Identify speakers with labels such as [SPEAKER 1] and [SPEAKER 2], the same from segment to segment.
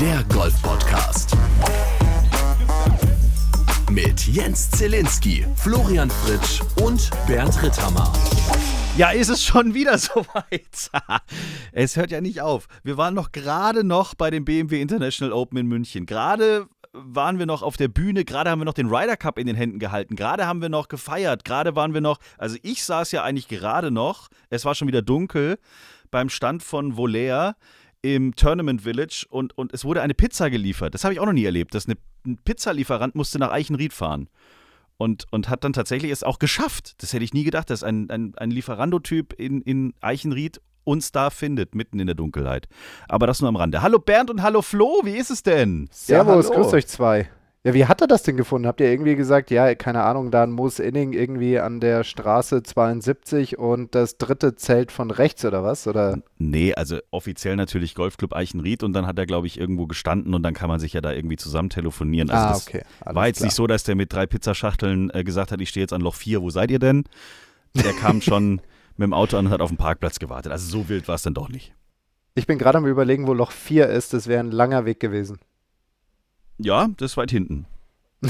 [SPEAKER 1] Der Golf Podcast. Mit Jens Zielinski, Florian Fritsch und Bernd Ritthammer.
[SPEAKER 2] Ja, ist es schon wieder soweit. es hört ja nicht auf. Wir waren noch gerade noch bei dem BMW International Open in München. Gerade waren wir noch auf der Bühne, gerade haben wir noch den Ryder Cup in den Händen gehalten, gerade haben wir noch gefeiert, gerade waren wir noch, also ich saß ja eigentlich gerade noch, es war schon wieder dunkel, beim Stand von Volair im Tournament Village und, und es wurde eine Pizza geliefert. Das habe ich auch noch nie erlebt, dass eine, ein Pizzalieferant musste nach Eichenried fahren. Und, und hat dann tatsächlich es auch geschafft. Das hätte ich nie gedacht, dass ein, ein, ein Lieferando-Typ in, in Eichenried uns da findet, mitten in der Dunkelheit. Aber das nur am Rande. Hallo Bernd und hallo Flo, wie ist es denn?
[SPEAKER 3] Servus, ja, grüßt euch zwei. Ja, wie hat er das denn gefunden? Habt ihr irgendwie gesagt, ja, keine Ahnung, da ein Moos Inning irgendwie an der Straße 72 und das dritte Zelt von rechts oder was? Oder?
[SPEAKER 2] Nee, also offiziell natürlich Golfclub Eichenried und dann hat er, glaube ich, irgendwo gestanden und dann kann man sich ja da irgendwie zusammen telefonieren. Also
[SPEAKER 3] ah, okay.
[SPEAKER 2] war jetzt klar. nicht so, dass der mit drei Pizzaschachteln äh, gesagt hat, ich stehe jetzt an Loch 4, wo seid ihr denn? Der kam schon mit dem Auto an und hat auf dem Parkplatz gewartet. Also so wild war es dann doch nicht.
[SPEAKER 3] Ich bin gerade am überlegen, wo Loch 4 ist. Das wäre ein langer Weg gewesen.
[SPEAKER 2] Ja, das ist weit hinten.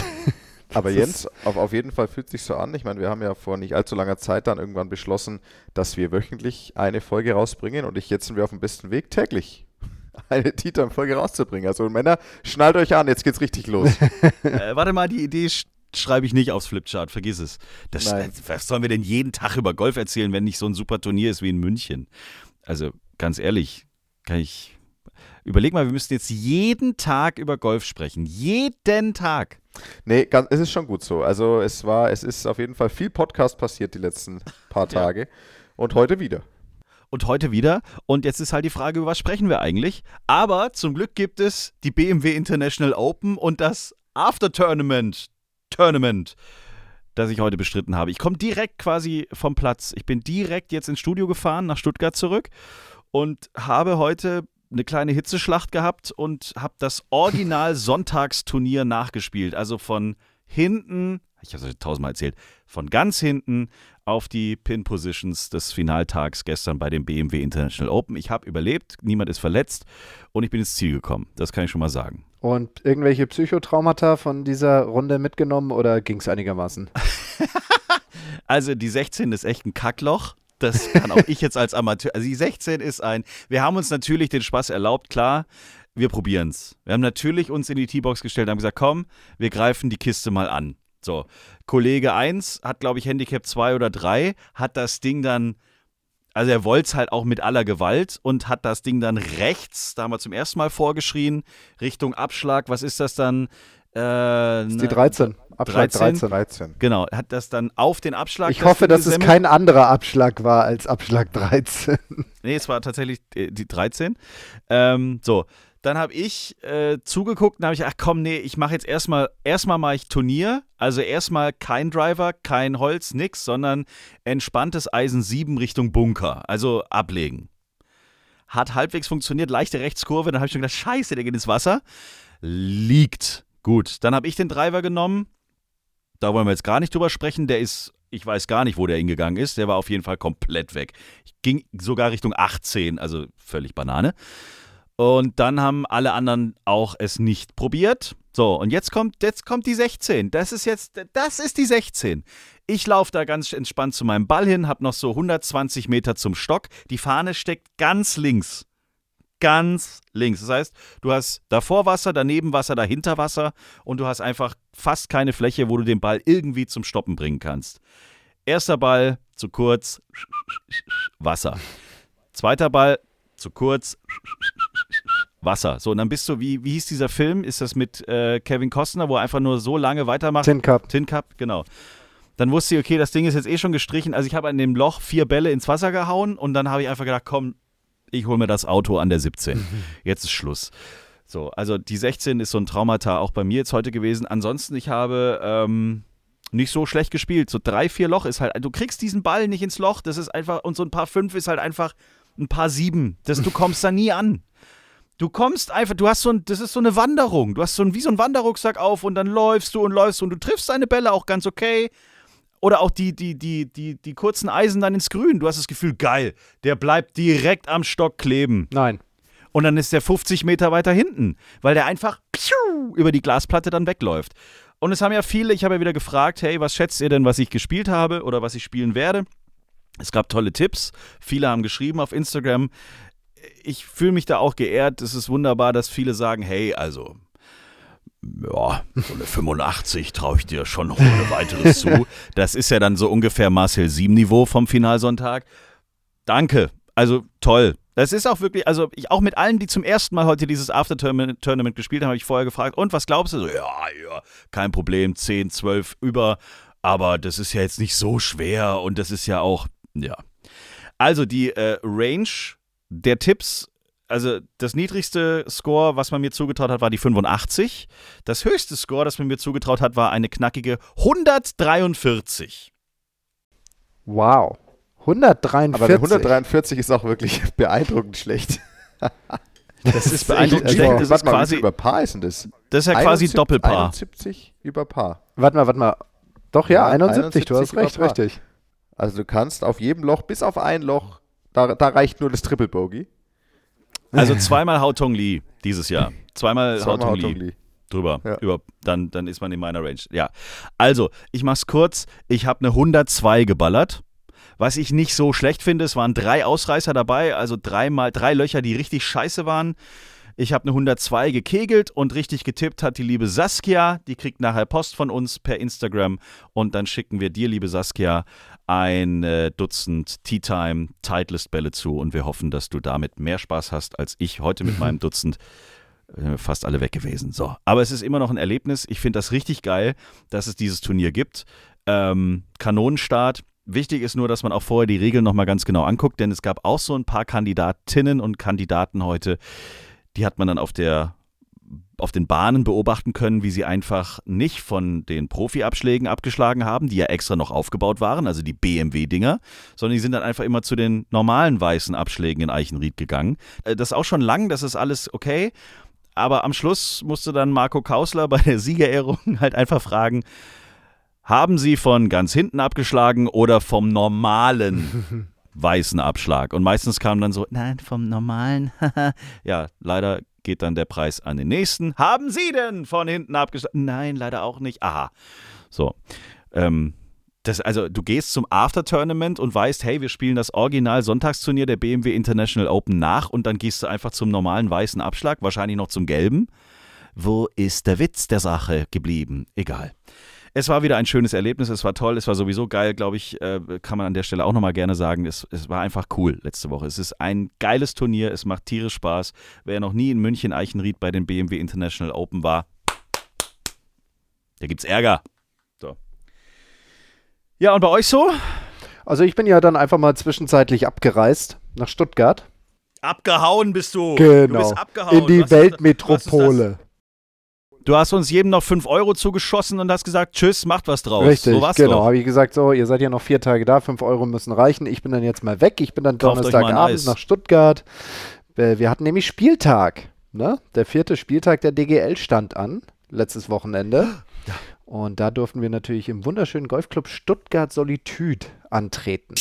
[SPEAKER 4] Aber Jens, auf, auf jeden Fall fühlt sich so an. Ich meine, wir haben ja vor nicht allzu langer Zeit dann irgendwann beschlossen, dass wir wöchentlich eine Folge rausbringen und ich jetzt sind wir auf dem besten Weg, täglich eine Titan-Folge rauszubringen. Also Männer, schnallt euch an, jetzt geht's richtig los.
[SPEAKER 2] äh, warte mal, die Idee schreibe ich nicht aufs Flipchart, vergiss es. Das, was sollen wir denn jeden Tag über Golf erzählen, wenn nicht so ein super Turnier ist wie in München? Also ganz ehrlich, kann ich Überleg mal, wir müssten jetzt jeden Tag über Golf sprechen. Jeden Tag.
[SPEAKER 4] Nee, ganz, es ist schon gut so. Also es war, es ist auf jeden Fall viel Podcast passiert die letzten paar Tage. Ja. Und heute wieder.
[SPEAKER 2] Und heute wieder. Und jetzt ist halt die Frage, über was sprechen wir eigentlich? Aber zum Glück gibt es die BMW International Open und das After Tournament. Tournament das ich heute bestritten habe. Ich komme direkt quasi vom Platz. Ich bin direkt jetzt ins Studio gefahren, nach Stuttgart zurück und habe heute eine kleine Hitzeschlacht gehabt und habe das Original Sonntagsturnier nachgespielt. Also von hinten, ich habe es euch tausendmal erzählt, von ganz hinten auf die Pin-Positions des Finaltags gestern bei dem BMW International Open. Ich habe überlebt, niemand ist verletzt und ich bin ins Ziel gekommen. Das kann ich schon mal sagen.
[SPEAKER 3] Und irgendwelche Psychotraumata von dieser Runde mitgenommen oder ging es einigermaßen?
[SPEAKER 2] also die 16 ist echt ein Kackloch. Das kann auch ich jetzt als Amateur. Also die 16 ist ein. Wir haben uns natürlich den Spaß erlaubt, klar. Wir probieren es. Wir haben natürlich uns in die T-Box gestellt und haben gesagt, komm, wir greifen die Kiste mal an. So, Kollege 1 hat, glaube ich, Handicap 2 oder 3, hat das Ding dann, also er wollte es halt auch mit aller Gewalt und hat das Ding dann rechts, da haben wir zum ersten Mal vorgeschrien, Richtung Abschlag, was ist das dann?
[SPEAKER 3] Äh, das ist die 13.
[SPEAKER 2] Abschlag 13. 13. Genau, hat das dann auf den Abschlag.
[SPEAKER 3] Ich hoffe, dass es kein anderer Abschlag war als Abschlag 13.
[SPEAKER 2] Nee, es war tatsächlich äh, die 13. Ähm, so, dann habe ich äh, zugeguckt und habe ich, ach komm, nee, ich mache jetzt erstmal, erstmal mache ich Turnier. Also erstmal kein Driver, kein Holz, nix, sondern entspanntes Eisen 7 Richtung Bunker. Also ablegen. Hat halbwegs funktioniert, leichte Rechtskurve. Dann habe ich schon gedacht, scheiße, der geht ins Wasser. Liegt. Gut, dann habe ich den Driver genommen, da wollen wir jetzt gar nicht drüber sprechen. Der ist, ich weiß gar nicht, wo der hingegangen ist. Der war auf jeden Fall komplett weg. Ich ging sogar Richtung 18, also völlig Banane. Und dann haben alle anderen auch es nicht probiert. So, und jetzt kommt, jetzt kommt die 16. Das ist jetzt, das ist die 16. Ich laufe da ganz entspannt zu meinem Ball hin, habe noch so 120 Meter zum Stock. Die Fahne steckt ganz links ganz links. Das heißt, du hast davor Wasser, daneben Wasser, dahinter Wasser und du hast einfach fast keine Fläche, wo du den Ball irgendwie zum Stoppen bringen kannst. Erster Ball zu kurz, Wasser. Zweiter Ball zu kurz, Wasser. So, und dann bist du, wie, wie hieß dieser Film? Ist das mit äh, Kevin Costner, wo er einfach nur so lange weitermacht?
[SPEAKER 3] Tin Cup.
[SPEAKER 2] Tin Cup, genau. Dann wusste ich, okay, das Ding ist jetzt eh schon gestrichen. Also ich habe an dem Loch vier Bälle ins Wasser gehauen und dann habe ich einfach gedacht, komm, ich hole mir das Auto an der 17. Jetzt ist Schluss. So, also die 16 ist so ein Traumata auch bei mir jetzt heute gewesen. Ansonsten, ich habe ähm, nicht so schlecht gespielt. So drei, vier Loch ist halt, du kriegst diesen Ball nicht ins Loch, das ist einfach, und so ein paar fünf ist halt einfach ein paar sieben. Das, du kommst da nie an. Du kommst einfach, du hast so ein, das ist so eine Wanderung. Du hast so ein, wie so ein Wanderrucksack auf und dann läufst du und läufst und du triffst deine Bälle auch ganz okay. Oder auch die, die, die, die, die kurzen Eisen dann ins Grün. Du hast das Gefühl, geil, der bleibt direkt am Stock kleben.
[SPEAKER 3] Nein.
[SPEAKER 2] Und dann ist der 50 Meter weiter hinten, weil der einfach über die Glasplatte dann wegläuft. Und es haben ja viele, ich habe ja wieder gefragt, hey, was schätzt ihr denn, was ich gespielt habe oder was ich spielen werde? Es gab tolle Tipps. Viele haben geschrieben auf Instagram. Ich fühle mich da auch geehrt. Es ist wunderbar, dass viele sagen, hey, also ja, so eine 85 traue ich dir schon ohne weiteres zu. Das ist ja dann so ungefähr Marcel Sieben-Niveau vom Finalsonntag. Danke. Also toll. Das ist auch wirklich, also ich, auch mit allen, die zum ersten Mal heute dieses After-Tournament gespielt haben, habe ich vorher gefragt, und was glaubst du? So, ja, ja, kein Problem, 10, 12 über, aber das ist ja jetzt nicht so schwer und das ist ja auch, ja. Also die äh, Range der Tipps also das niedrigste Score, was man mir zugetraut hat, war die 85. Das höchste Score, das man mir zugetraut hat, war eine knackige 143.
[SPEAKER 3] Wow. 143.
[SPEAKER 4] Aber der 143 ist auch wirklich beeindruckend schlecht.
[SPEAKER 2] Das ist beeindruckend schlecht. Das
[SPEAKER 4] warte
[SPEAKER 2] ist quasi,
[SPEAKER 4] über Paar ist denn das?
[SPEAKER 2] Das ist ja quasi
[SPEAKER 4] 71,
[SPEAKER 2] Doppelpaar.
[SPEAKER 4] 71 über Paar.
[SPEAKER 3] Warte mal, warte mal. Doch, ja,
[SPEAKER 4] Ja,
[SPEAKER 3] 71, du hast
[SPEAKER 4] 71
[SPEAKER 3] recht, richtig.
[SPEAKER 4] Also du kannst auf jedem Loch, bis auf ein Loch, da, da reicht nur das Triple Bogey.
[SPEAKER 2] Also zweimal Hao Tong Li dieses Jahr. Zweimal
[SPEAKER 4] Zweimal Hao
[SPEAKER 2] Li.
[SPEAKER 4] Tong Li.
[SPEAKER 2] drüber.
[SPEAKER 4] Ja.
[SPEAKER 2] Über, dann, dann ist man in meiner Range. Ja. Also, ich mach's kurz. Ich habe eine 102 geballert. Was ich nicht so schlecht finde, es waren drei Ausreißer dabei, also dreimal, drei Löcher, die richtig scheiße waren. Ich habe eine 102 gekegelt und richtig getippt hat die liebe Saskia. Die kriegt nachher Post von uns per Instagram und dann schicken wir dir, liebe Saskia, ein äh, Dutzend Tea Time Titleist Bälle zu und wir hoffen, dass du damit mehr Spaß hast als ich heute mit meinem Dutzend äh, fast alle weg gewesen. So, aber es ist immer noch ein Erlebnis. Ich finde das richtig geil, dass es dieses Turnier gibt. Ähm, Kanonenstart. Wichtig ist nur, dass man auch vorher die Regeln nochmal ganz genau anguckt, denn es gab auch so ein paar Kandidatinnen und Kandidaten heute, die hat man dann auf der auf den Bahnen beobachten können, wie sie einfach nicht von den Profi-Abschlägen abgeschlagen haben, die ja extra noch aufgebaut waren, also die BMW-Dinger, sondern die sind dann einfach immer zu den normalen weißen Abschlägen in Eichenried gegangen. Äh, Das ist auch schon lang, das ist alles okay. Aber am Schluss musste dann Marco Kausler bei der Siegerehrung halt einfach fragen, haben Sie von ganz hinten abgeschlagen oder vom normalen weißen Abschlag? Und meistens kam dann so, nein, vom normalen. ja, leider geht dann der Preis an den nächsten. Haben Sie denn von hinten abgeschlagen? Nein, leider auch nicht. Aha. So. Ähm, das, also du gehst zum After-Tournament und weißt, hey, wir spielen das Original-Sonntagsturnier der BMW International Open nach und dann gehst du einfach zum normalen weißen Abschlag, wahrscheinlich noch zum gelben. Wo ist der Witz der Sache geblieben? Egal. Es war wieder ein schönes Erlebnis, es war toll, es war sowieso geil, glaube ich, äh, kann man an der Stelle auch nochmal gerne sagen. Es, es war einfach cool letzte Woche. Es ist ein geiles Turnier, es macht tierisch Spaß. Wer noch nie in München Eichenried bei den BMW International Open war, da gibt's Ärger. So. Ja, und bei euch so?
[SPEAKER 3] Also ich bin ja dann einfach mal zwischenzeitlich abgereist nach Stuttgart.
[SPEAKER 2] Abgehauen bist du.
[SPEAKER 3] Genau.
[SPEAKER 2] Du bist abgehauen.
[SPEAKER 3] In die
[SPEAKER 2] Was ist ist
[SPEAKER 3] Weltmetropole.
[SPEAKER 2] das? Du hast uns jedem noch 5 Euro zugeschossen und hast gesagt, tschüss, macht was draus.
[SPEAKER 3] Richtig,
[SPEAKER 2] so
[SPEAKER 3] genau. Habe ich gesagt, so, ihr seid ja noch vier Tage da, fünf Euro müssen reichen. Ich bin dann jetzt mal weg. Ich bin dann
[SPEAKER 2] Kauft
[SPEAKER 3] Donnerstagabend nach Stuttgart. Äh, Wir hatten nämlich Spieltag. Ne? Der vierte Spieltag der DGL stand an, letztes Wochenende. Und da durften wir natürlich im wunderschönen Golfclub Stuttgart Solitude antreten.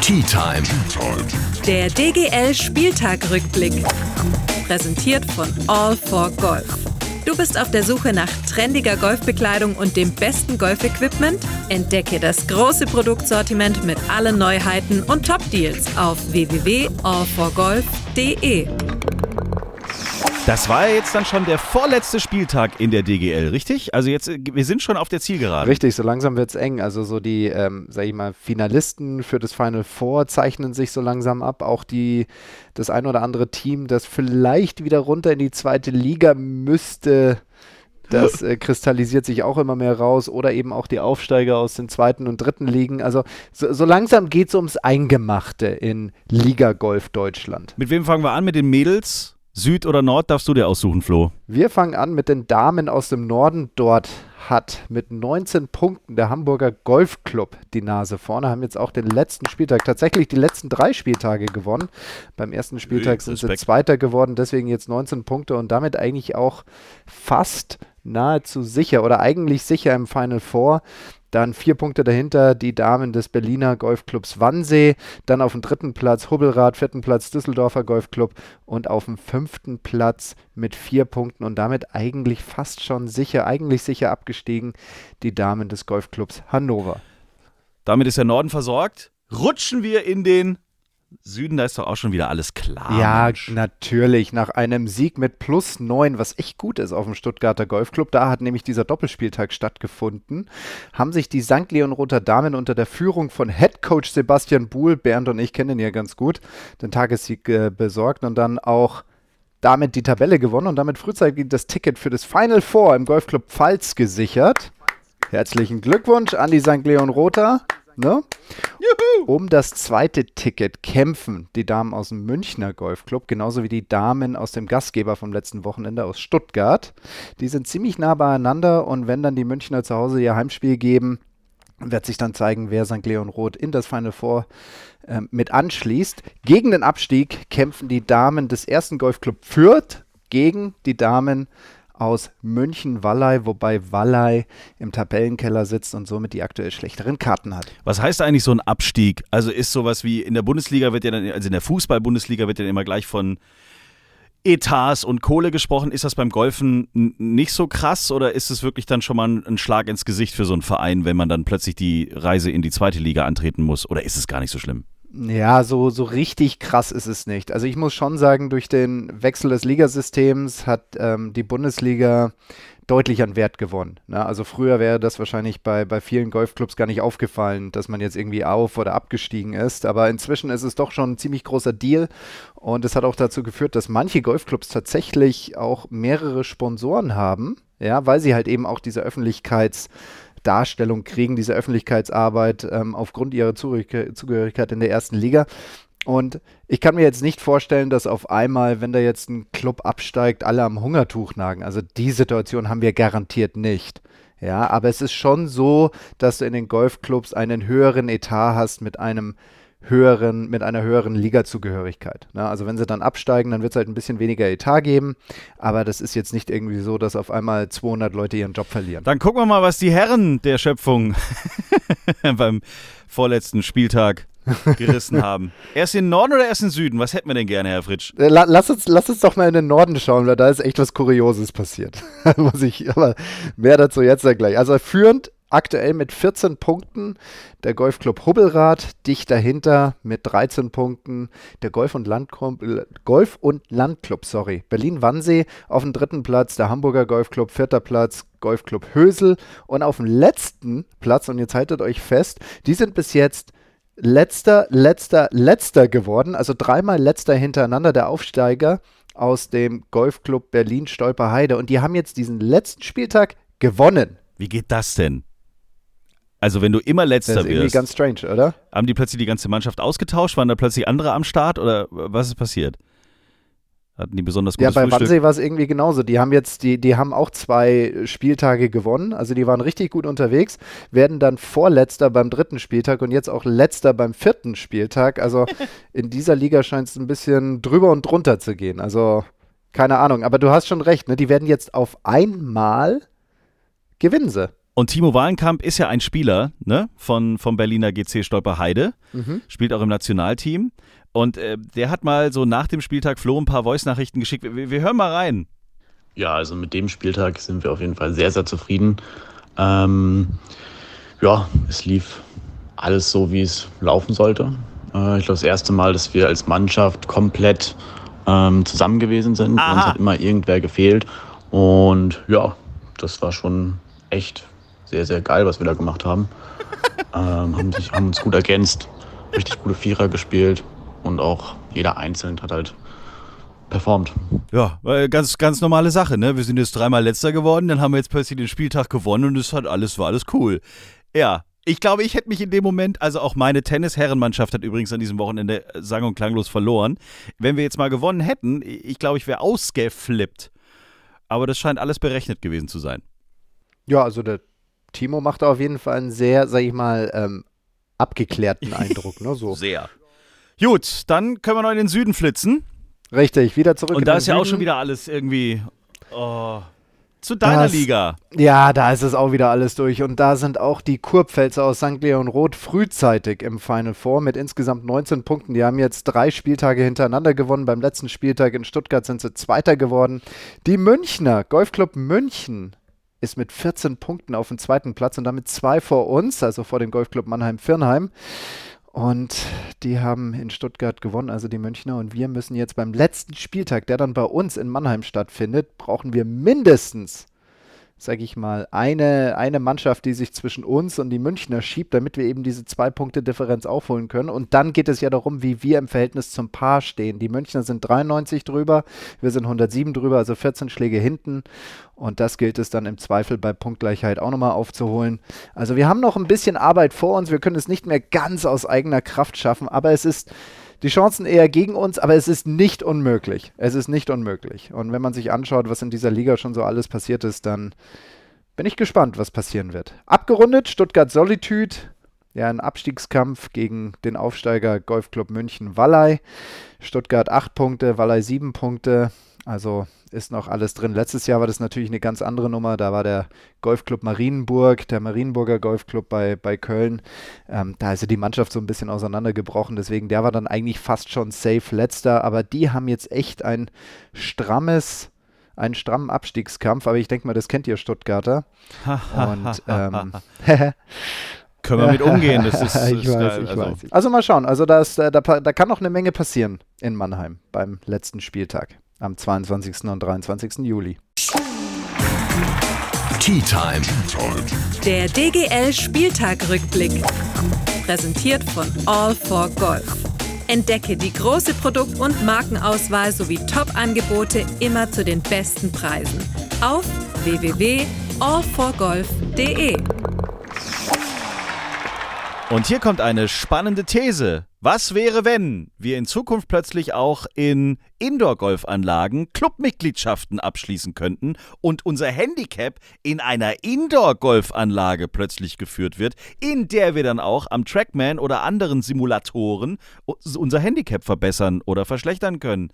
[SPEAKER 1] Tea Time.
[SPEAKER 5] Der DGL Spieltag-Rückblick. Präsentiert von All for Golf. Du bist auf der Suche nach trendiger Golfbekleidung und dem besten Golfequipment? Entdecke das große Produktsortiment mit allen Neuheiten und Top-Deals auf www.allforgolf.de.
[SPEAKER 2] Das war ja jetzt dann schon der vorletzte Spieltag in der DGL, richtig? Also jetzt, äh, wir sind schon auf der Zielgeraden.
[SPEAKER 3] Richtig, so langsam wird es eng. Also so die, ähm, sag ich mal, Finalisten für das Final Four zeichnen sich so langsam ab. Auch die, das ein oder andere Team, das vielleicht wieder runter in die zweite Liga müsste, das äh, kristallisiert sich auch immer mehr raus. Oder eben auch die Aufsteiger aus den zweiten und dritten Ligen. Also so, so langsam geht es ums Eingemachte in Liga Golf Deutschland.
[SPEAKER 2] Mit wem fangen wir an? Mit den Mädels? Süd oder Nord darfst du dir aussuchen, Flo.
[SPEAKER 3] Wir fangen an mit den Damen aus dem Norden. Dort hat mit 19 Punkten der Hamburger Golfclub die Nase vorne, haben jetzt auch den letzten Spieltag, tatsächlich die letzten drei Spieltage gewonnen. Beim ersten Spieltag sind sie. Zweiter geworden, deswegen jetzt 19 Punkte und damit eigentlich auch fast nahezu sicher oder eigentlich sicher im Final Four. Dann vier Punkte dahinter die Damen des Berliner Golfclubs Wannsee. Dann auf dem dritten Platz Hubbelrad, vierten Platz Düsseldorfer Golfclub und auf dem fünften Platz mit vier Punkten und damit eigentlich fast schon sicher, eigentlich sicher abgestiegen die Damen des Golfclubs Hannover.
[SPEAKER 2] Damit ist der Norden versorgt. Rutschen wir in den Süden, da ist doch auch schon wieder alles klar.
[SPEAKER 3] Ja,
[SPEAKER 2] Mensch.
[SPEAKER 3] natürlich. Nach einem Sieg mit plus 9, was echt gut ist auf dem Stuttgarter Golfclub, da hat nämlich dieser Doppelspieltag stattgefunden, haben sich die St. Leon Roter Damen unter der Führung von Headcoach Sebastian Buhl, Bernd und ich kennen ihn ja ganz gut, den Tagessieg äh, besorgt und dann auch damit die Tabelle gewonnen und damit frühzeitig das Ticket für das Final Four im Golfclub Pfalz gesichert. Herzlichen Glückwunsch an die St. Leon Roter. Ne? Um das zweite Ticket kämpfen die Damen aus dem Münchner Golfclub, genauso wie die Damen aus dem Gastgeber vom letzten Wochenende aus Stuttgart. Die sind ziemlich nah beieinander und wenn dann die Münchner zu Hause ihr Heimspiel geben, wird sich dann zeigen, wer St. Leon Roth in das Final Four äh, mit anschließt. Gegen den Abstieg kämpfen die Damen des ersten Golfclub Fürth gegen die Damen aus München-Wallei, wobei Wallei im Tabellenkeller sitzt und somit die aktuell schlechteren Karten hat.
[SPEAKER 2] Was heißt eigentlich so ein Abstieg? Also ist sowas wie in der Bundesliga wird ja dann, also in der Fußball-Bundesliga wird ja immer gleich von Etats und Kohle gesprochen. Ist das beim Golfen nicht so krass oder ist es wirklich dann schon mal ein Schlag ins Gesicht für so einen Verein, wenn man dann plötzlich die Reise in die zweite Liga antreten muss? Oder ist es gar nicht so schlimm?
[SPEAKER 3] Ja, so, so richtig krass ist es nicht. Also ich muss schon sagen, durch den Wechsel des Ligasystems hat ähm, die Bundesliga deutlich an Wert gewonnen. Ne? Also früher wäre das wahrscheinlich bei, bei vielen Golfclubs gar nicht aufgefallen, dass man jetzt irgendwie auf- oder abgestiegen ist. Aber inzwischen ist es doch schon ein ziemlich großer Deal. Und es hat auch dazu geführt, dass manche Golfclubs tatsächlich auch mehrere Sponsoren haben, ja, weil sie halt eben auch diese Öffentlichkeits- Darstellung kriegen, diese Öffentlichkeitsarbeit ähm, aufgrund ihrer Zugehörigkeit in der ersten Liga. Und ich kann mir jetzt nicht vorstellen, dass auf einmal, wenn da jetzt ein Club absteigt, alle am Hungertuch nagen. Also die Situation haben wir garantiert nicht. Ja, aber es ist schon so, dass du in den Golfclubs einen höheren Etat hast mit einem höheren, mit einer höheren Ligazugehörigkeit. Ne? Also wenn sie dann absteigen, dann wird es halt ein bisschen weniger Etat geben, aber das ist jetzt nicht irgendwie so, dass auf einmal 200 Leute ihren Job verlieren.
[SPEAKER 2] Dann gucken wir mal, was die Herren der Schöpfung beim vorletzten Spieltag gerissen haben. Erst in den Norden oder erst in den Süden? Was hätten wir denn gerne, Herr Fritsch?
[SPEAKER 3] Äh, La lass, uns, lass uns doch mal in den Norden schauen, weil da ist echt was Kurioses passiert. Muss ich, aber mehr dazu jetzt dann gleich. Also führend aktuell mit 14 Punkten. Der Golfclub Hubbelrad, dicht dahinter mit 13 Punkten. Der Golf- und, Landclub, Golf und Landclub, sorry, Berlin-Wannsee auf dem dritten Platz, der Hamburger Golfclub, vierter Platz, Golfclub Hösel. Und auf dem letzten Platz, und jetzt haltet euch fest, die sind bis jetzt letzter, letzter, letzter geworden, also dreimal letzter hintereinander der Aufsteiger aus dem Golfclub Berlin Stolperheide und die haben jetzt diesen letzten Spieltag gewonnen.
[SPEAKER 2] Wie geht das denn? Also wenn du immer
[SPEAKER 3] Das
[SPEAKER 2] letzter
[SPEAKER 3] ist irgendwie
[SPEAKER 2] wirst,
[SPEAKER 3] ganz strange, oder?
[SPEAKER 2] haben die plötzlich die ganze Mannschaft ausgetauscht? Waren da plötzlich andere am Start oder was ist passiert? Hatten die besonders
[SPEAKER 3] Ja,
[SPEAKER 2] gutes
[SPEAKER 3] bei
[SPEAKER 2] Frühstück?
[SPEAKER 3] Wannsee war es irgendwie genauso. Die haben jetzt, die, die haben auch zwei Spieltage gewonnen, also die waren richtig gut unterwegs, werden dann Vorletzter beim dritten Spieltag und jetzt auch Letzter beim vierten Spieltag. Also in dieser Liga scheint es ein bisschen drüber und drunter zu gehen. Also keine Ahnung, aber du hast schon recht, ne? Die werden jetzt auf einmal gewinnen sie.
[SPEAKER 2] Und Timo Wahlenkamp ist ja ein Spieler ne, von, vom Berliner GC Stolperheide,
[SPEAKER 3] Mhm.
[SPEAKER 2] spielt auch im Nationalteam. Und äh, der hat mal so nach dem Spieltag Flo ein paar Voice-Nachrichten geschickt. Wir, wir hören mal rein.
[SPEAKER 6] Ja, also mit dem Spieltag sind wir auf jeden Fall sehr, sehr zufrieden. Ähm, ja, es lief alles so, wie es laufen sollte. Äh, ich glaube, das erste Mal, dass wir als Mannschaft komplett ähm, zusammen gewesen sind.
[SPEAKER 2] Aha.
[SPEAKER 6] Uns hat immer irgendwer gefehlt. Und ja, das war schon echt sehr, sehr geil, was wir da gemacht haben. ähm, haben, sich, haben uns gut ergänzt, richtig gute Vierer gespielt und auch jeder Einzelne hat halt performt.
[SPEAKER 2] Ja, äh, ganz, ganz normale Sache, ne? Wir sind jetzt dreimal letzter geworden, dann haben wir jetzt plötzlich den Spieltag gewonnen und es hat alles, war alles cool. Ja. Ich glaube, ich hätte mich in dem Moment, also auch meine Tennis-Herrenmannschaft hat übrigens an diesem Wochenende äh, sang- und klanglos verloren. Wenn wir jetzt mal gewonnen hätten, ich glaube, ich wäre ausgeflippt. Aber das scheint alles berechnet gewesen zu sein.
[SPEAKER 3] Ja, also der Timo macht auf jeden Fall einen sehr, sag ich mal, ähm, abgeklärten Eindruck. Ne? So.
[SPEAKER 2] Sehr. Gut, dann können wir noch in den Süden flitzen.
[SPEAKER 3] Richtig, wieder zurück
[SPEAKER 2] Und da ist ja auch
[SPEAKER 3] Süden.
[SPEAKER 2] schon wieder alles irgendwie. Oh. zu deiner
[SPEAKER 3] Das-
[SPEAKER 2] Liga.
[SPEAKER 3] Ja, da ist es auch wieder alles durch. Und da sind auch die Kurpfälzer aus St. Leon Roth frühzeitig im Final Four mit insgesamt 19 Punkten. Die haben jetzt drei Spieltage hintereinander gewonnen. Beim letzten Spieltag in Stuttgart sind sie Zweiter geworden. Die Münchner, Golfclub München, ist mit 14 Punkten auf dem zweiten Platz und damit zwei vor uns, also vor dem Golfclub Mannheim-Firnheim. Und die haben in Stuttgart gewonnen, also die Münchner. Und wir müssen jetzt beim letzten Spieltag, der dann bei uns in Mannheim stattfindet, brauchen wir mindestens sage ich mal, eine, eine Mannschaft, die sich zwischen uns und die Münchner schiebt, damit wir eben diese zwei Punkte Differenz aufholen können. Und dann geht es ja darum, wie wir im Verhältnis zum Paar stehen. Die Münchner sind 93 drüber, wir sind 107 drüber, also 14 Schläge hinten. Und das gilt es dann im Zweifel bei Punktgleichheit auch nochmal aufzuholen. Also wir haben noch ein bisschen Arbeit vor uns. Wir können es nicht mehr ganz aus eigener Kraft schaffen, aber es ist die Chancen eher gegen uns, aber es ist nicht unmöglich. Es ist nicht unmöglich. Und wenn man sich anschaut, was in dieser Liga schon so alles passiert ist, dann bin ich gespannt, was passieren wird. Abgerundet, Stuttgart Solitude. Ja, ein Abstiegskampf gegen den Aufsteiger Golfclub München Wallei. Stuttgart 8 Punkte, Wallei 7 Punkte. Also ist noch alles drin. Letztes Jahr war das natürlich eine ganz andere Nummer. Da war der Golfclub Marienburg, der Marienburger Golfclub bei, bei Köln. Ähm, da ist ja die Mannschaft so ein bisschen auseinandergebrochen. Deswegen, der war dann eigentlich fast schon safe letzter. Aber die haben jetzt echt ein strammes, einen strammen Abstiegskampf. Aber ich denke mal, das kennt ihr Stuttgarter. Und ähm,
[SPEAKER 2] Können wir mit umgehen. Das ist,
[SPEAKER 3] ich
[SPEAKER 2] ist
[SPEAKER 3] weiß, ich
[SPEAKER 2] also,
[SPEAKER 3] weiß. Also mal schauen. Also das, äh, da, da kann noch eine Menge passieren in Mannheim beim letzten Spieltag am 22. und 23. Juli.
[SPEAKER 1] Tea Time.
[SPEAKER 5] Der DGL Spieltag-Rückblick. Präsentiert von All for Golf. Entdecke die große Produkt- und Markenauswahl sowie Top-Angebote immer zu den besten Preisen. Auf www.allforgolf.de.
[SPEAKER 2] Und hier kommt eine spannende These. Was wäre, wenn wir in Zukunft plötzlich auch in Indoor-Golfanlagen Clubmitgliedschaften abschließen könnten und unser Handicap in einer Indoor-Golfanlage plötzlich geführt wird, in der wir dann auch am Trackman oder anderen Simulatoren unser Handicap verbessern oder verschlechtern können?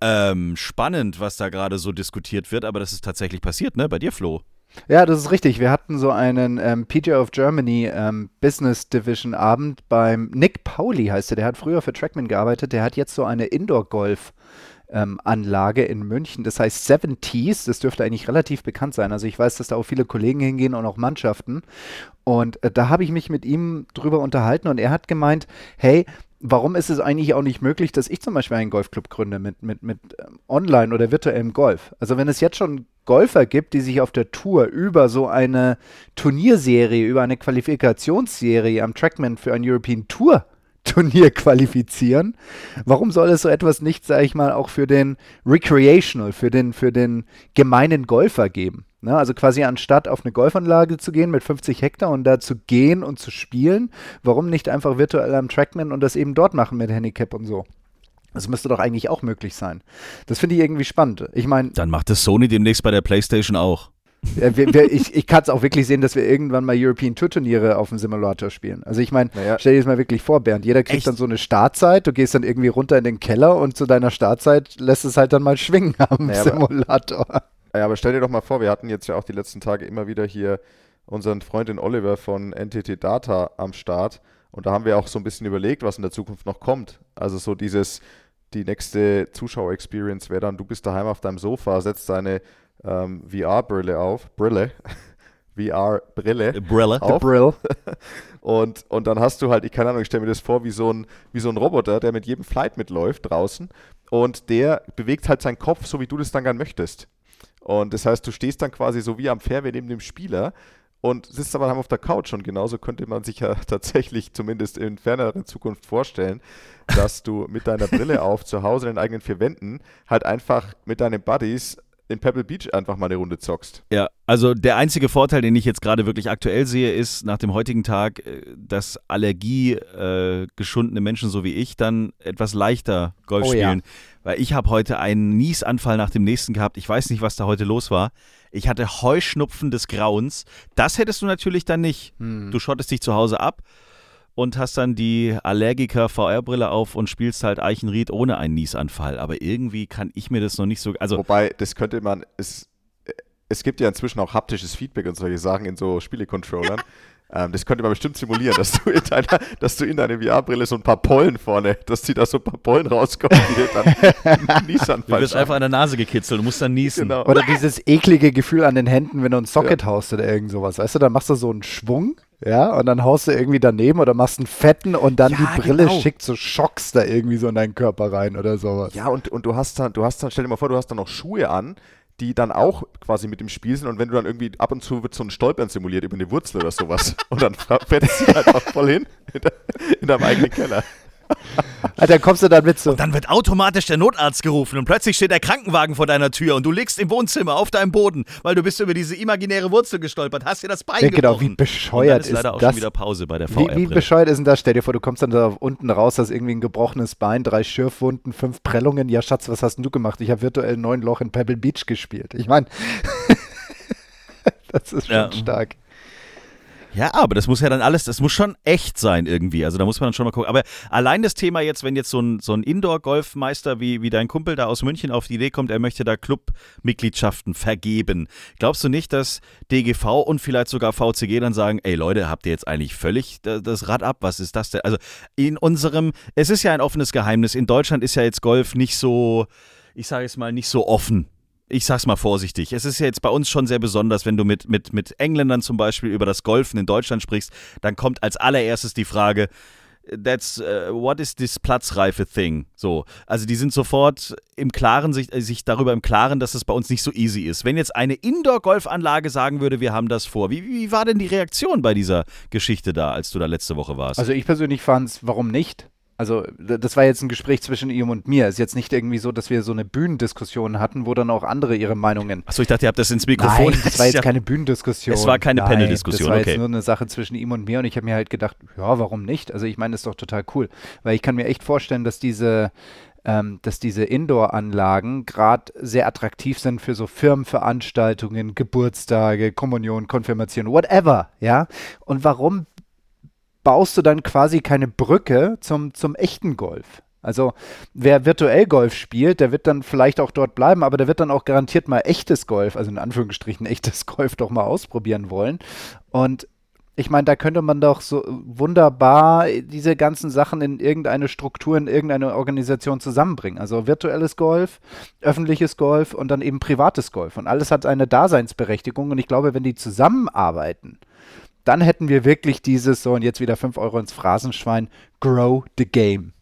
[SPEAKER 2] Ähm, spannend, was da gerade so diskutiert wird, aber das ist tatsächlich passiert, ne? Bei dir, Flo.
[SPEAKER 3] Ja, das ist richtig. Wir hatten so einen ähm, PGA of Germany ähm, Business Division Abend beim Nick Pauli heißt er. Der hat früher für Trackman gearbeitet. Der hat jetzt so eine Indoor-Golf ähm, Anlage in München. Das heißt Seven Tees. Das dürfte eigentlich relativ bekannt sein. Also ich weiß, dass da auch viele Kollegen hingehen und auch Mannschaften. Und äh, da habe ich mich mit ihm drüber unterhalten und er hat gemeint, hey, warum ist es eigentlich auch nicht möglich, dass ich zum Beispiel einen Golfclub gründe mit, mit, mit ähm, Online- oder virtuellem Golf? Also wenn es jetzt schon Golfer gibt, die sich auf der Tour über so eine Turnierserie, über eine Qualifikationsserie am Trackman für ein European Tour Turnier qualifizieren. Warum soll es so etwas nicht, sage ich mal, auch für den Recreational, für den, für den gemeinen Golfer geben? Ne? Also quasi anstatt auf eine Golfanlage zu gehen mit 50 Hektar und da zu gehen und zu spielen, warum nicht einfach virtuell am Trackman und das eben dort machen mit Handicap und so? Das müsste doch eigentlich auch möglich sein. Das finde ich irgendwie spannend. Ich meine,
[SPEAKER 2] Dann macht es Sony demnächst bei der PlayStation auch.
[SPEAKER 3] wir, wir, ich, ich kann es auch wirklich sehen, dass wir irgendwann mal European Tour Turniere auf dem Simulator spielen. Also ich meine,
[SPEAKER 4] Naja.
[SPEAKER 3] stell dir das mal wirklich vor, Bernd. Jeder kriegt
[SPEAKER 2] Echt?
[SPEAKER 3] dann so eine Startzeit, du gehst dann irgendwie runter in den Keller und zu deiner Startzeit lässt es halt dann mal schwingen am
[SPEAKER 4] Naja, aber-
[SPEAKER 3] Simulator.
[SPEAKER 4] Ja, aber stell dir doch mal vor, wir hatten jetzt ja auch die letzten Tage immer wieder hier unseren Freundin Oliver von NTT Data am Start. Und da haben wir auch so ein bisschen überlegt, was in der Zukunft noch kommt. Also so dieses, die nächste Zuschauer-Experience wäre dann, du bist daheim auf deinem Sofa, setzt deine ähm, VR-Brille auf, Brille, VR-Brille
[SPEAKER 2] Brille.
[SPEAKER 4] auf
[SPEAKER 3] Brill.
[SPEAKER 4] und, und dann hast du halt, ich keine Ahnung, ich stelle mir das vor wie so, ein, wie so ein Roboter, der mit jedem Flight mitläuft draußen und der bewegt halt seinen Kopf, so wie du das dann gern möchtest. Und das heißt, du stehst dann quasi so wie am Fairway neben dem Spieler und sitzt aber dann auf der Couch. Und genauso könnte man sich ja tatsächlich zumindest in fernerer Zukunft vorstellen, dass du mit deiner Brille auf zu Hause in den eigenen vier Wänden halt einfach mit deinen Buddies in Pebble Beach einfach mal eine Runde zockst.
[SPEAKER 2] Ja, also der einzige Vorteil, den ich jetzt gerade wirklich aktuell sehe, ist nach dem heutigen Tag, äh, dass Allergie äh, geschundene Menschen so wie ich dann etwas leichter Golf
[SPEAKER 3] Oh ja.
[SPEAKER 2] spielen. Weil ich habe heute einen Niesanfall nach dem nächsten gehabt. Ich weiß nicht, was da heute los war. Ich hatte Heuschnupfen des Grauens. Das hättest du natürlich dann nicht.
[SPEAKER 3] Hm.
[SPEAKER 2] Du schottest dich zu Hause ab und hast dann die Allergiker-VR-Brille auf und spielst halt Eichenried ohne einen Niesanfall. Aber irgendwie kann ich mir das noch nicht so. Also
[SPEAKER 4] Wobei, das könnte man, es, es gibt ja inzwischen auch haptisches Feedback und solche Sachen in so Spielecontrollern. ähm, das könnte man bestimmt simulieren, dass du in deiner, dass du in deine VR-Brille so ein paar Pollen vorne, dass die da so ein paar Pollen rauskommen, die dir dann
[SPEAKER 2] Niesanfall Du wirst einfach an der Nase gekitzelt, du musst dann niesen. Genau.
[SPEAKER 3] Oder dieses eklige Gefühl an den Händen, wenn du ein Socket ja. haust oder irgend sowas. Weißt du, dann machst du so einen Schwung ja, und dann haust du irgendwie daneben oder machst einen fetten und dann ja, die Brille genau. schickt so Schocks da irgendwie so in deinen Körper rein oder sowas.
[SPEAKER 4] Ja, und, und du hast dann, du hast dann, stell dir mal vor, du hast dann noch Schuhe an, die dann auch quasi mit dem Spiel sind. Und wenn du dann irgendwie ab und zu wird so ein Stolpern simuliert über eine Wurzel oder sowas. Und dann fährt sie einfach voll hin in deinem eigenen Keller.
[SPEAKER 3] Alter, kommst du dann mit so.
[SPEAKER 2] Und dann wird automatisch der Notarzt gerufen und plötzlich steht der Krankenwagen vor deiner Tür und du liegst im Wohnzimmer auf deinem Boden, weil du bist über diese imaginäre Wurzel gestolpert, hast dir das Bein ja,
[SPEAKER 3] genau, wie bescheuert ist, ist leider
[SPEAKER 2] auch
[SPEAKER 3] das?
[SPEAKER 2] schon wieder Pause bei der VR.
[SPEAKER 3] Wie, wie bescheuert ist denn das? Stell dir vor, du kommst dann da unten raus, hast irgendwie ein gebrochenes Bein, drei Schürfwunden, fünf Prellungen. Ja, Schatz, was hast denn du gemacht? Ich habe virtuell neun Loch in Pebble Beach gespielt. Ich meine, das ist schon ja. stark.
[SPEAKER 2] Ja, aber das muss ja dann alles, das muss schon echt sein irgendwie. Also da muss man dann schon mal gucken. Aber allein das Thema jetzt, wenn jetzt so ein, so ein Indoor-Golfmeister wie, wie dein Kumpel da aus München auf die Idee kommt, er möchte da Clubmitgliedschaften vergeben. Glaubst du nicht, dass DGV und vielleicht sogar VCG dann sagen, ey Leute, habt ihr jetzt eigentlich völlig das Rad ab? Was ist das denn? Also in unserem, es ist ja ein offenes Geheimnis. In Deutschland ist ja jetzt Golf nicht so, ich sage es mal, nicht so offen ich sag's mal vorsichtig, es ist ja jetzt bei uns schon sehr besonders, wenn du mit, mit, mit Engländern zum Beispiel über das Golfen in Deutschland sprichst, dann kommt als allererstes die Frage, that's uh, what is this Platzreife thing? So, also die sind sofort im Klaren sich, äh, sich darüber im Klaren, dass es bei uns nicht so easy ist. Wenn jetzt eine Indoor-Golfanlage sagen würde, wir haben das vor, wie, wie war denn die Reaktion bei dieser Geschichte da, als du da letzte Woche warst?
[SPEAKER 3] Also ich persönlich fand's, warum nicht? Also, das war jetzt ein Gespräch zwischen ihm und mir. Es ist jetzt nicht irgendwie so, dass wir so eine Bühnendiskussion hatten, wo dann auch andere ihre Meinungen.
[SPEAKER 2] Achso, ich dachte, ihr habt das ins Mikrofon.
[SPEAKER 3] Nein, das war jetzt keine Bühnendiskussion.
[SPEAKER 2] Es war keine Panel-Diskussion, okay.
[SPEAKER 3] Das war jetzt nur eine Sache zwischen ihm und mir und ich habe mir halt gedacht, ja, warum nicht? Also, ich meine, das ist doch total cool. Weil ich kann mir echt vorstellen, dass diese, ähm, dass diese Indoor-Anlagen gerade sehr attraktiv sind für so Firmenveranstaltungen, Geburtstage, Kommunion, Konfirmation, whatever, ja. Und warum baust du dann quasi keine Brücke zum, zum echten Golf. Also wer virtuell Golf spielt, der wird dann vielleicht auch dort bleiben, aber der wird dann auch garantiert mal echtes Golf, also in Anführungsstrichen echtes Golf doch mal ausprobieren wollen. Und ich meine, da könnte man doch so wunderbar diese ganzen Sachen in irgendeine Struktur, in irgendeine Organisation zusammenbringen. Also virtuelles Golf, öffentliches Golf und dann eben privates Golf. Und alles hat eine Daseinsberechtigung. Und ich glaube, wenn die zusammenarbeiten, dann hätten wir wirklich dieses so und jetzt wieder 5 Euro ins Phrasenschwein, grow the game.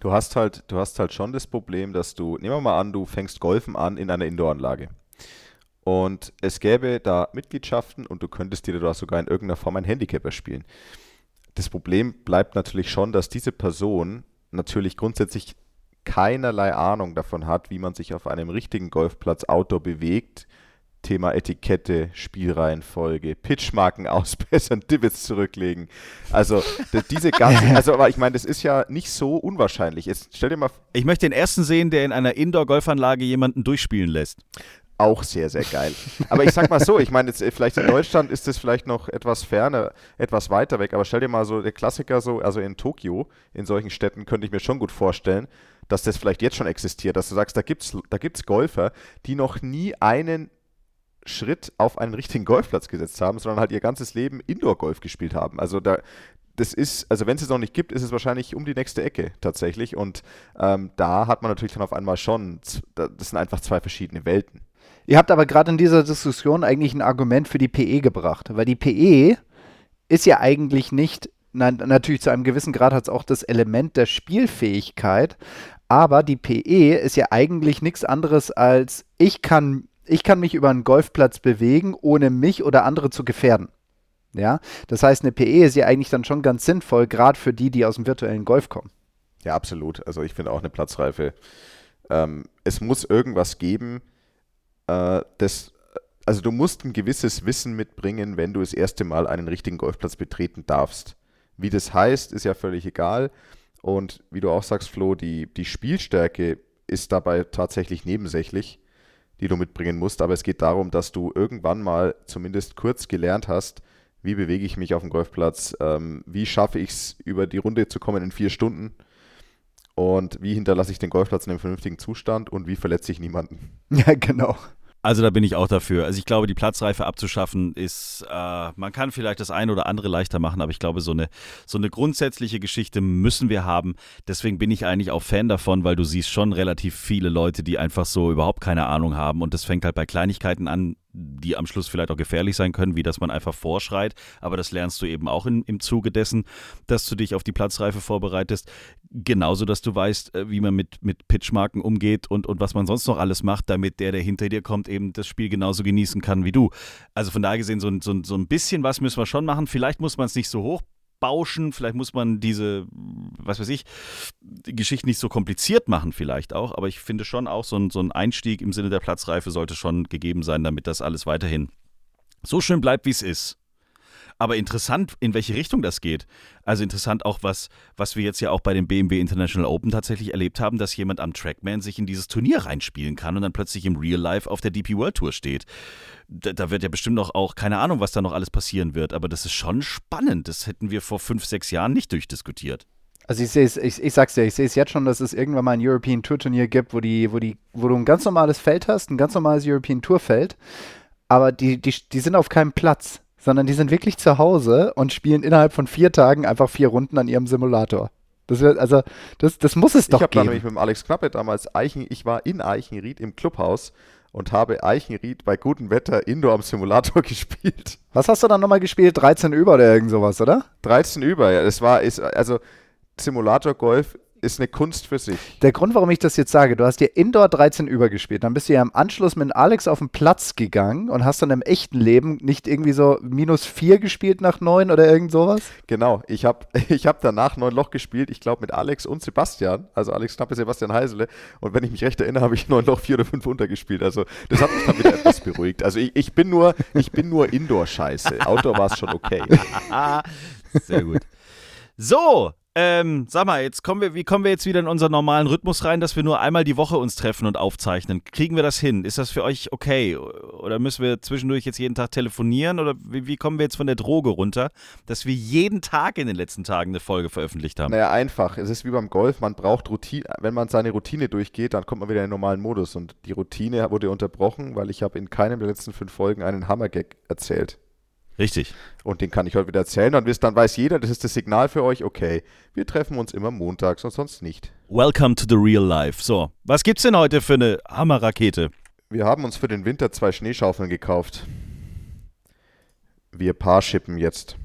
[SPEAKER 4] Du hast halt, du hast halt schon das Problem, dass du, nehmen wir mal an, du fängst Golfen an in einer Indoor-Anlage. Und es gäbe da Mitgliedschaften und du könntest dir da sogar in irgendeiner Form ein Handicap erspielen. Das Problem bleibt natürlich schon, dass diese Person natürlich grundsätzlich keinerlei Ahnung davon hat, wie man sich auf einem richtigen Golfplatz outdoor bewegt, Thema Etikette, Spielreihenfolge, Pitchmarken ausbessern, Divots zurücklegen. Also diese ganzen, also aber ich meine, das ist ja nicht so unwahrscheinlich. Jetzt stell dir mal.
[SPEAKER 2] Ich möchte den ersten sehen, der in einer Indoor-Golfanlage jemanden durchspielen lässt.
[SPEAKER 4] Auch sehr, sehr geil. Aber ich sag mal so, ich meine, jetzt äh, vielleicht in Deutschland ist das vielleicht noch etwas ferner, etwas weiter weg, aber stell dir mal so der Klassiker so, also in Tokio, in solchen Städten könnte ich mir schon gut vorstellen, dass das vielleicht jetzt schon existiert, dass du sagst, da gibt es da gibt's Golfer, die noch nie einen Schritt auf einen richtigen Golfplatz gesetzt haben, sondern halt ihr ganzes Leben Indoor-Golf gespielt haben. Also da, das ist, also wenn es es noch nicht gibt, ist es wahrscheinlich um die nächste Ecke tatsächlich. Und ähm, da hat man natürlich dann auf einmal schon, das sind einfach zwei verschiedene Welten.
[SPEAKER 3] Ihr habt aber gerade in dieser Diskussion eigentlich ein Argument für die PE gebracht, weil die PE ist ja eigentlich nicht, nein, natürlich zu einem gewissen Grad hat es auch das Element der Spielfähigkeit, aber die PE ist ja eigentlich nichts anderes als, ich kann ich kann mich über einen Golfplatz bewegen, ohne mich oder andere zu gefährden. Ja, das heißt, eine PE ist ja eigentlich dann schon ganz sinnvoll, gerade für die, die aus dem virtuellen Golf kommen.
[SPEAKER 4] Ja, absolut. Also ich finde auch eine Platzreife. Ähm, es muss irgendwas geben, äh, das, also du musst ein gewisses Wissen mitbringen, wenn du das erste Mal einen richtigen Golfplatz betreten darfst. Wie das heißt, ist ja völlig egal. Und wie du auch sagst, Flo, die, die Spielstärke ist dabei tatsächlich nebensächlich die du mitbringen musst, aber es geht darum, dass du irgendwann mal zumindest kurz gelernt hast, wie bewege ich mich auf dem Golfplatz, ähm, wie schaffe ich es, über die Runde zu kommen in vier Stunden und wie hinterlasse ich den Golfplatz in einem vernünftigen Zustand und wie verletze ich niemanden.
[SPEAKER 3] Ja, genau.
[SPEAKER 2] Also da bin ich auch dafür. Also ich glaube, die Platzreife abzuschaffen ist, äh, man kann vielleicht das eine oder andere leichter machen, aber ich glaube, so eine, so eine grundsätzliche Geschichte müssen wir haben. Deswegen bin ich eigentlich auch Fan davon, weil du siehst schon relativ viele Leute, die einfach so überhaupt keine Ahnung haben und das fängt halt bei Kleinigkeiten an, die am Schluss vielleicht auch gefährlich sein können, wie dass man einfach vorschreit. Aber das lernst du eben auch in, im Zuge dessen, dass du dich auf die Platzreife vorbereitest. Genauso, dass du weißt, äh, wie man mit, mit Pitchmarken umgeht und, und was man sonst noch alles macht, damit der, der hinter dir kommt, eben das Spiel genauso genießen kann wie du. Also von daher gesehen, so, so, so ein bisschen was müssen wir schon machen. Vielleicht muss man es nicht so hoch bauschen, vielleicht muss man diese, was weiß ich, Geschichte nicht so kompliziert machen, vielleicht auch, aber ich finde schon auch, so ein, so ein Einstieg im Sinne der Platzreife sollte schon gegeben sein, damit das alles weiterhin so schön bleibt, wie es ist. Aber interessant, in welche Richtung das geht. Also interessant auch, was, was wir jetzt ja auch bei dem BMW International Open tatsächlich erlebt haben, dass jemand am Trackman sich in dieses Turnier reinspielen kann und dann plötzlich im Real Life auf der DP World Tour steht. Da, da wird ja bestimmt noch auch, keine Ahnung, was da noch alles passieren wird, aber das ist schon spannend. Das hätten wir vor fünf, sechs Jahren nicht durchdiskutiert.
[SPEAKER 3] Also ich sehe es, ich, ich sag's dir, ich sehe es jetzt schon, dass es irgendwann mal ein European Tour Turnier gibt, wo die, wo die, wo du ein ganz normales Feld hast, ein ganz normales European Tour Feld, aber die, die, die sind auf keinem Platz sondern die sind wirklich zu Hause und spielen innerhalb von vier Tagen einfach vier Runden an ihrem Simulator. Das wird, also, das, das muss es doch
[SPEAKER 4] ich
[SPEAKER 3] geben.
[SPEAKER 4] Ich habe nämlich mit dem Alex Knappe damals Eichen, ich war in Eichenried im Clubhaus und habe Eichenried bei gutem Wetter Indoor am Simulator gespielt.
[SPEAKER 3] Was hast du dann nochmal gespielt? 13 über oder irgend sowas, oder?
[SPEAKER 4] 13 über, ja. Das war, ist, also Simulator Golf ist eine Kunst für sich.
[SPEAKER 3] Der Grund, warum ich das jetzt sage, du hast dir Indoor 13 übergespielt, dann bist du ja im Anschluss mit Alex auf den Platz gegangen und hast dann im echten Leben nicht irgendwie so minus 4 gespielt nach 9 oder irgend sowas?
[SPEAKER 4] Genau, ich habe ich hab danach 9 Loch gespielt, ich glaube mit Alex und Sebastian, also Alex Knappe, Sebastian Heisele und wenn ich mich recht erinnere, habe ich 9 Loch 4 oder 5 untergespielt, also das hat mich dann wieder etwas beruhigt. Also ich, ich bin nur, ich bin nur Indoor-Scheiße, Outdoor war es schon okay.
[SPEAKER 2] Sehr gut. So, ähm, sag mal, jetzt kommen wir, wie kommen wir jetzt wieder in unseren normalen Rhythmus rein, dass wir nur einmal die Woche uns treffen und aufzeichnen? Kriegen wir das hin? Ist das für euch okay? Oder müssen wir zwischendurch jetzt jeden Tag telefonieren? Oder wie, wie kommen wir jetzt von der Droge runter, dass wir jeden Tag in den letzten Tagen eine Folge veröffentlicht haben?
[SPEAKER 4] Naja, einfach. Es ist wie beim Golf, man braucht Routine. Wenn man seine Routine durchgeht, dann kommt man wieder in den normalen Modus. Und die Routine wurde unterbrochen, weil ich habe in keinem der letzten fünf Folgen einen Hammergag erzählt.
[SPEAKER 2] Richtig.
[SPEAKER 4] Und den kann ich heute wieder erzählen. Dann, wisst, dann weiß jeder, das ist das Signal für euch, okay, wir treffen uns immer montags und sonst nicht.
[SPEAKER 2] Welcome to the real life. So, was gibt's denn heute für eine Hammerrakete?
[SPEAKER 4] Wir haben uns für den Winter zwei Schneeschaufeln gekauft. Wir paarschippen jetzt.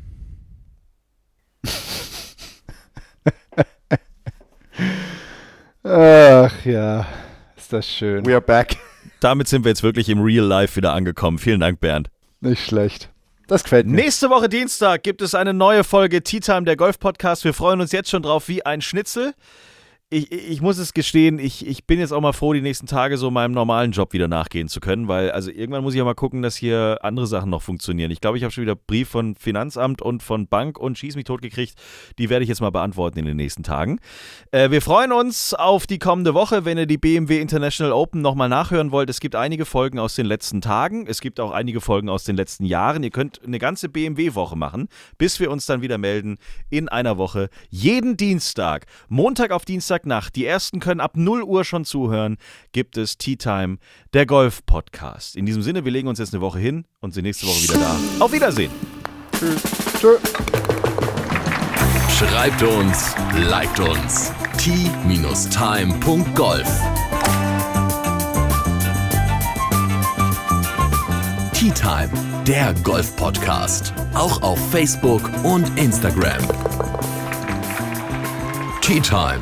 [SPEAKER 3] Ach ja, ist das schön.
[SPEAKER 4] We are back.
[SPEAKER 2] Damit sind wir jetzt wirklich im Real Life wieder angekommen. Vielen Dank, Bernd.
[SPEAKER 3] Nicht schlecht. Das gefällt mir.
[SPEAKER 2] Nächste Woche Dienstag gibt es eine neue Folge Tea Time, der Golf Podcast. Wir freuen uns jetzt schon drauf wie ein Schnitzel ich, ich muss es gestehen, ich, ich bin jetzt auch mal froh, die nächsten Tage so meinem normalen Job wieder nachgehen zu können, weil also irgendwann muss ich ja mal gucken, dass hier andere Sachen noch funktionieren. Ich glaube, ich habe schon wieder Brief von Finanzamt und von Bank und Schieß mich tot gekriegt. Die werde ich jetzt mal beantworten in den nächsten Tagen. Äh, wir freuen uns auf die kommende Woche, wenn ihr die BMW International Open nochmal nachhören wollt. Es gibt einige Folgen aus den letzten Tagen. Es gibt auch einige Folgen aus den letzten Jahren. Ihr könnt eine ganze BMW-Woche machen, bis wir uns dann wieder melden in einer Woche. Jeden Dienstag, Montag auf Dienstag Dienstagnacht, die ersten können ab 0 Uhr schon zuhören, gibt es Tea Time, der Golf-Podcast. In diesem Sinne, wir legen uns jetzt eine Woche hin und sind nächste Woche wieder da. Auf Wiedersehen.
[SPEAKER 3] Tschüss. Tschö.
[SPEAKER 1] Schreibt uns, liked uns. t-time.golf Tea Time, der Golf-Podcast. Auch auf Facebook und Instagram. Tea Time.